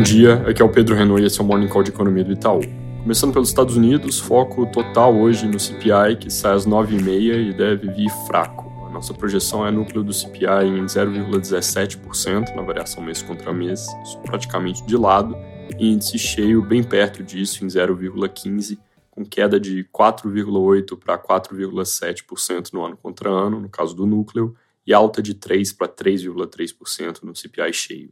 Bom dia, aqui é o Pedro Renault e esse é o Morning Call de Economia do Itaú. Começando pelos Estados Unidos, foco total hoje no CPI, que sai às 9h30 e deve vir fraco. A nossa projeção é núcleo do CPI em 0,17% na variação mês contra mês, isso praticamente de lado, e índice cheio bem perto disso, em 0,15%, com queda de 4,8% para 4,7% no ano contra ano, no caso do núcleo, e alta de 3 para 3,3% no CPI cheio.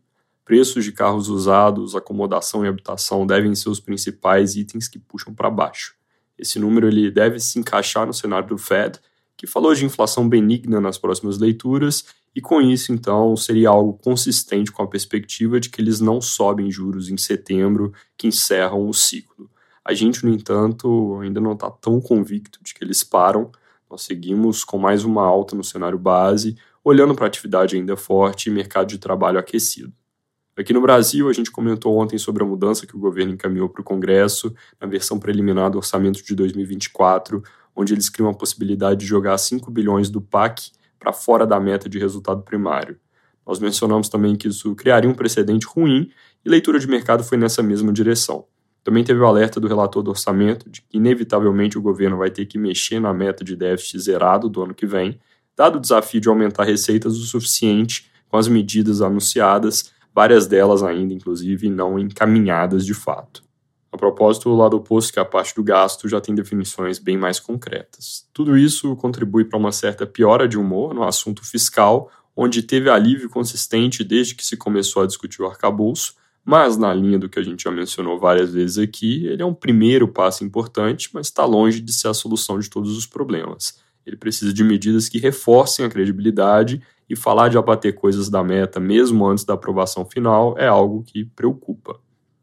Preços de carros usados, acomodação e habitação devem ser os principais itens que puxam para baixo. Esse número ele deve se encaixar no cenário do Fed, que falou de inflação benigna nas próximas leituras, e com isso, então, seria algo consistente com a perspectiva de que eles não sobem juros em setembro, que encerram o ciclo. A gente, no entanto, ainda não está tão convicto de que eles param. Nós seguimos com mais uma alta no cenário base, olhando para a atividade ainda forte e mercado de trabalho aquecido. Aqui no Brasil, a gente comentou ontem sobre a mudança que o governo encaminhou para o Congresso na versão preliminar do orçamento de 2024, onde eles criam a possibilidade de jogar 5 bilhões do PAC para fora da meta de resultado primário. Nós mencionamos também que isso criaria um precedente ruim e leitura de mercado foi nessa mesma direção. Também teve o alerta do relator do orçamento de que, inevitavelmente, o governo vai ter que mexer na meta de déficit zerado do ano que vem, dado o desafio de aumentar receitas o suficiente com as medidas anunciadas várias delas ainda, inclusive, não encaminhadas de fato. A propósito, o lado oposto, que é a parte do gasto, já tem definições bem mais concretas. Tudo isso contribui para uma certa piora de humor no assunto fiscal, onde teve alívio consistente desde que se começou a discutir o arcabouço, mas na linha do que a gente já mencionou várias vezes aqui, ele é um primeiro passo importante, mas está longe de ser a solução de todos os problemas. Ele precisa de medidas que reforcem a credibilidade e falar de abater coisas da meta mesmo antes da aprovação final é algo que preocupa.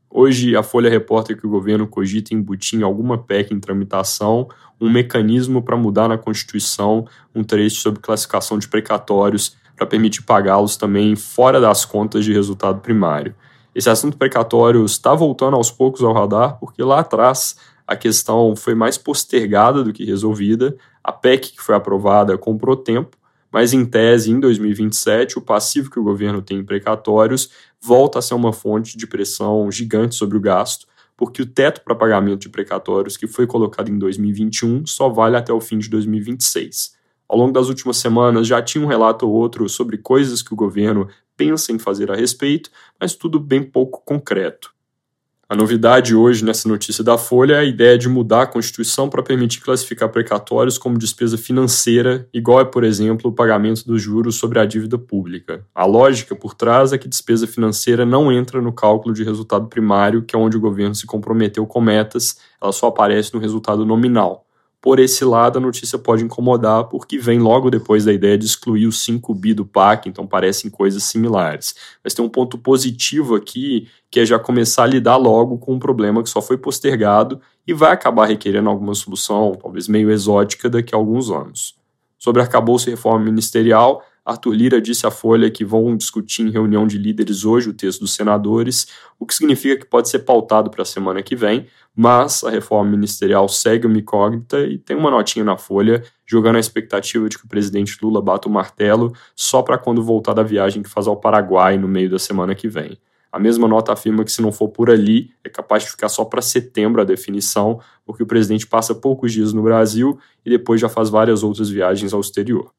Hoje, a Folha reporta que o governo cogita embutir em alguma PEC em tramitação um mecanismo para mudar na Constituição um trecho sobre classificação de precatórios para permitir pagá-los também fora das contas de resultado primário. Esse assunto precatório está voltando aos poucos ao radar, porque lá atrás a questão foi mais postergada do que resolvida. A PEC que foi aprovada comprou tempo, mas em tese, em 2027, o passivo que o governo tem em precatórios volta a ser uma fonte de pressão gigante sobre o gasto, porque o teto para pagamento de precatórios que foi colocado em 2021 só vale até o fim de 2026. Ao longo das últimas semanas já tinha um relato ou outro sobre coisas que o governo pensa em fazer a respeito, mas tudo bem pouco concreto. A novidade hoje nessa notícia da Folha é a ideia de mudar a Constituição para permitir classificar precatórios como despesa financeira, igual é, por exemplo, o pagamento dos juros sobre a dívida pública. A lógica por trás é que despesa financeira não entra no cálculo de resultado primário, que é onde o governo se comprometeu com metas, ela só aparece no resultado nominal. Por esse lado, a notícia pode incomodar, porque vem logo depois da ideia de excluir os 5 bi do PAC, então parecem coisas similares. Mas tem um ponto positivo aqui, que é já começar a lidar logo com um problema que só foi postergado e vai acabar requerendo alguma solução, talvez meio exótica, daqui a alguns anos. Sobre arcabouço e reforma ministerial, Arthur Lira disse à Folha que vão discutir em reunião de líderes hoje o texto dos senadores, o que significa que pode ser pautado para a semana que vem, mas a reforma ministerial segue uma incógnita e tem uma notinha na Folha jogando a expectativa de que o presidente Lula bata o martelo só para quando voltar da viagem que faz ao Paraguai no meio da semana que vem. A mesma nota afirma que se não for por ali, é capaz de ficar só para setembro a definição, porque o presidente passa poucos dias no Brasil e depois já faz várias outras viagens ao exterior.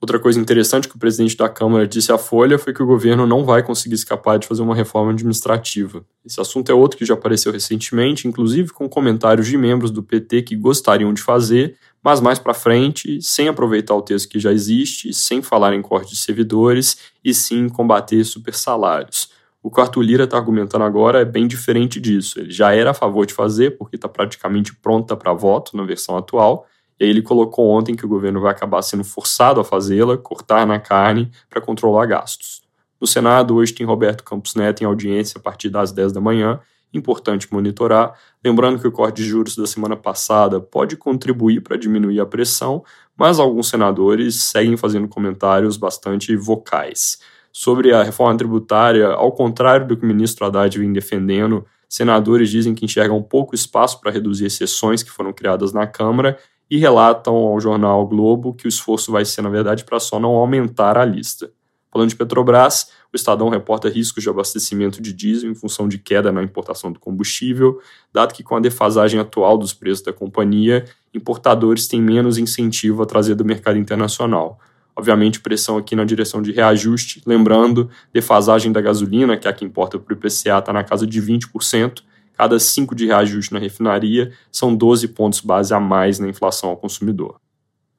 Outra coisa interessante que o presidente da Câmara disse à Folha foi que o governo não vai conseguir escapar de fazer uma reforma administrativa. Esse assunto é outro que já apareceu recentemente, inclusive com comentários de membros do PT que gostariam de fazer, mas mais para frente, sem aproveitar o texto que já existe, sem falar em corte de servidores e sim combater supersalários. O que o Arthur Lira está argumentando agora é bem diferente disso. Ele já era a favor de fazer, porque está praticamente pronta para voto na versão atual, ele colocou ontem que o governo vai acabar sendo forçado a fazê-la, cortar na carne, para controlar gastos. No Senado, hoje tem Roberto Campos Neto em audiência a partir das 10 da manhã, importante monitorar. Lembrando que o corte de juros da semana passada pode contribuir para diminuir a pressão, mas alguns senadores seguem fazendo comentários bastante vocais. Sobre a reforma tributária, ao contrário do que o ministro Haddad vem defendendo, senadores dizem que enxergam pouco espaço para reduzir exceções que foram criadas na Câmara e relatam ao jornal Globo que o esforço vai ser, na verdade, para só não aumentar a lista. Falando de Petrobras, o Estadão reporta riscos de abastecimento de diesel em função de queda na importação do combustível, dado que com a defasagem atual dos preços da companhia, importadores têm menos incentivo a trazer do mercado internacional. Obviamente, pressão aqui na direção de reajuste. Lembrando, defasagem da gasolina, que é a que importa para o IPCA, está na casa de 20%. Cada 5 de reajuste na refinaria são 12 pontos base a mais na inflação ao consumidor.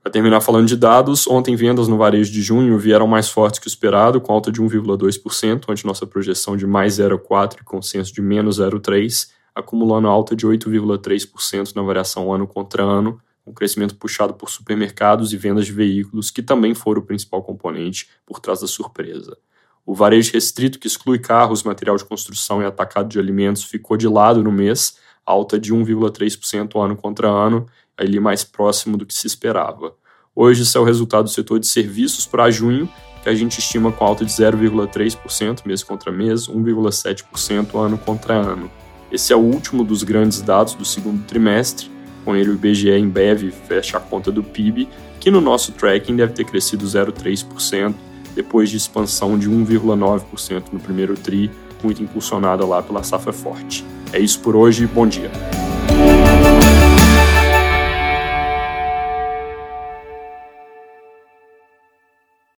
Para terminar falando de dados, ontem vendas no varejo de junho vieram mais fortes que o esperado, com alta de 1,2%, ante nossa projeção de mais 0,4% e consenso de menos 0,3%, acumulando alta de 8,3% na variação ano contra ano, com crescimento puxado por supermercados e vendas de veículos, que também foram o principal componente por trás da surpresa. O varejo restrito, que exclui carros, material de construção e atacado de alimentos, ficou de lado no mês, alta de 1,3% ano contra ano, ali mais próximo do que se esperava. Hoje, esse é o resultado do setor de serviços para junho, que a gente estima com alta de 0,3% mês contra mês, 1,7% ano contra ano. Esse é o último dos grandes dados do segundo trimestre, com ele o IBGE em breve fecha a conta do PIB, que no nosso tracking deve ter crescido 0,3%, depois de expansão de 1,9% no primeiro TRI, muito impulsionada lá pela safra forte. É isso por hoje, bom dia.